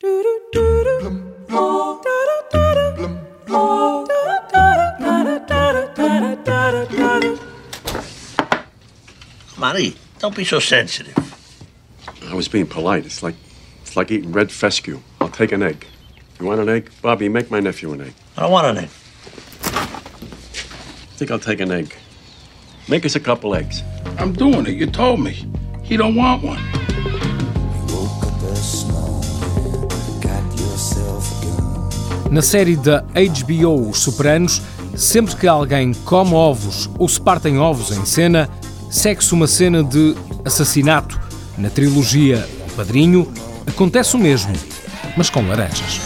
Manny, don't be so sensitive. I was being polite. It's like it's like eating red fescue. I'll take an egg. You want an egg? Bobby, make my nephew an egg. I don't want an egg. I think I'll take an egg. Make us a couple eggs. I'm doing it. You told me. He don't want one. Na série da HBO Os Superanos, sempre que alguém come ovos ou se partem ovos em cena, segue-se uma cena de assassinato. Na trilogia O Padrinho, acontece o mesmo, mas com laranjas.